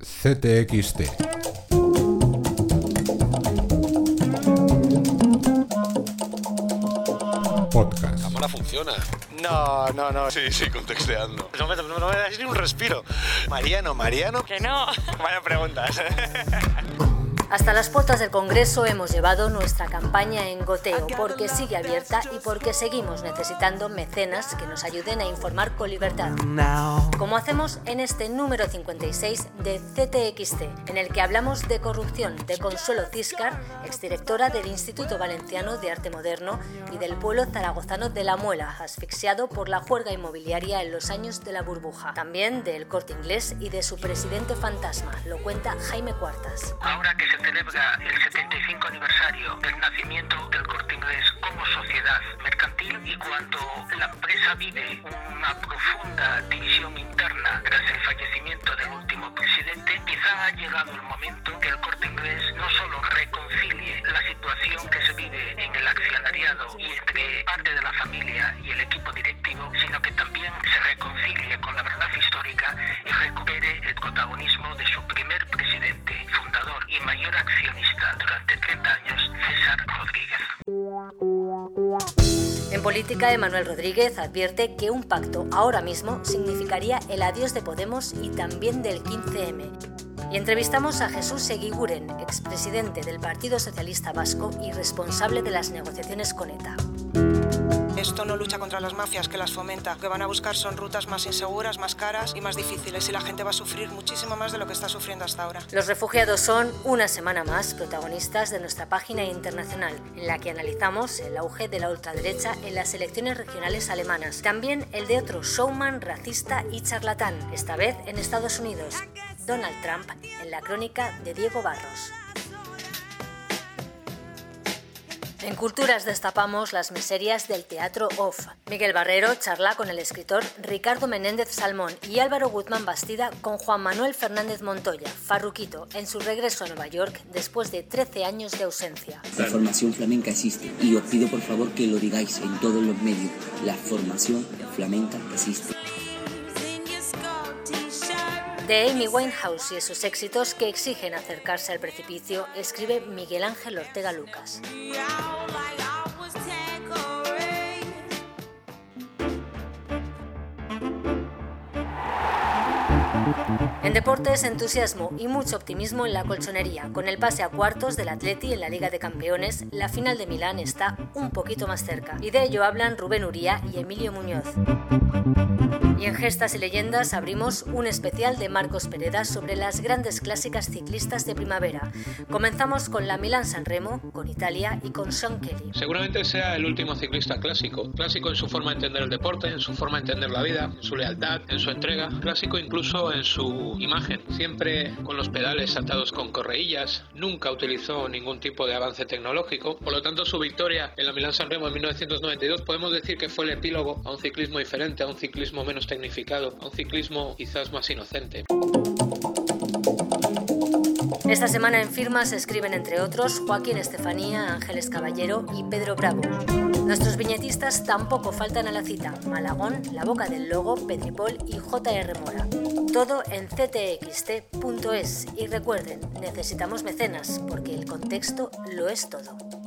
CTXT. Podcast. cámara funciona. No, no, no. Sí, sí, contexteando. No me, no, no me das ni un respiro. Mariano, Mariano. Que no. Vaya preguntas. Hasta las puertas del Congreso hemos llevado nuestra campaña en goteo porque sigue abierta y porque seguimos necesitando mecenas que nos ayuden a informar con libertad. Como hacemos en este número 56 de CTXT, en el que hablamos de corrupción de Consuelo Ciscar, exdirectora del Instituto Valenciano de Arte Moderno y del pueblo zaragozano de La Muela, asfixiado por la juerga inmobiliaria en los años de la burbuja. También del corte inglés y de su presidente fantasma, lo cuenta Jaime Cuartas. Ahora que se celebra el 75 aniversario del nacimiento del corte inglés como sociedad mercantil y cuando la empresa vive una profunda división interna tras el fallecimiento del último presidente, quizá ha llegado el momento que el corte inglés no solo reconcilie la situación que se vive protagonismo de su primer presidente, fundador y mayor accionista durante 30 años, César Rodríguez. En política, Emanuel Rodríguez advierte que un pacto ahora mismo significaría el adiós de Podemos y también del 15M. Y entrevistamos a Jesús Seguiguren, expresidente del Partido Socialista Vasco y responsable de las negociaciones con ETA. Esto no lucha contra las mafias que las fomenta. Lo que van a buscar son rutas más inseguras, más caras y más difíciles y la gente va a sufrir muchísimo más de lo que está sufriendo hasta ahora. Los refugiados son, una semana más, protagonistas de nuestra página internacional, en la que analizamos el auge de la ultraderecha en las elecciones regionales alemanas. También el de otro showman racista y charlatán, esta vez en Estados Unidos, Donald Trump, en la crónica de Diego Barros. En Culturas destapamos las miserias del teatro off. Miguel Barrero charla con el escritor Ricardo Menéndez Salmón y Álvaro Guzmán Bastida con Juan Manuel Fernández Montoya, Farruquito, en su regreso a Nueva York después de 13 años de ausencia. La formación flamenca existe y os pido por favor que lo digáis en todos los medios. La formación flamenca existe. De Amy Winehouse y esos éxitos que exigen acercarse al precipicio, escribe Miguel Ángel Ortega Lucas. En deportes, entusiasmo y mucho optimismo en la colchonería. Con el pase a cuartos del Atleti en la Liga de Campeones, la final de Milán está un poquito más cerca. Y de ello hablan Rubén Uría y Emilio Muñoz. Y en Gestas y Leyendas abrimos un especial de Marcos Pereda sobre las grandes clásicas ciclistas de primavera. Comenzamos con la Milán San Remo, con Italia y con Sean Kelly. Seguramente sea el último ciclista clásico. Clásico en su forma de entender el deporte, en su forma de entender la vida, en su lealtad, en su entrega. Clásico incluso en su imagen. Siempre con los pedales atados con correillas. Nunca utilizó ningún tipo de avance tecnológico. Por lo tanto, su victoria en la Milán San Remo en 1992 podemos decir que fue el epílogo a un ciclismo diferente, a un ciclismo menos tecnificado, a un ciclismo quizás más inocente. Esta semana en firmas se escriben entre otros Joaquín Estefanía, Ángeles Caballero y Pedro Bravo. Nuestros viñetistas tampoco faltan a la cita. Malagón, La Boca del Logo, Pedripol y J.R. Mora. Todo en ctxt.es y recuerden, necesitamos mecenas porque el contexto lo es todo.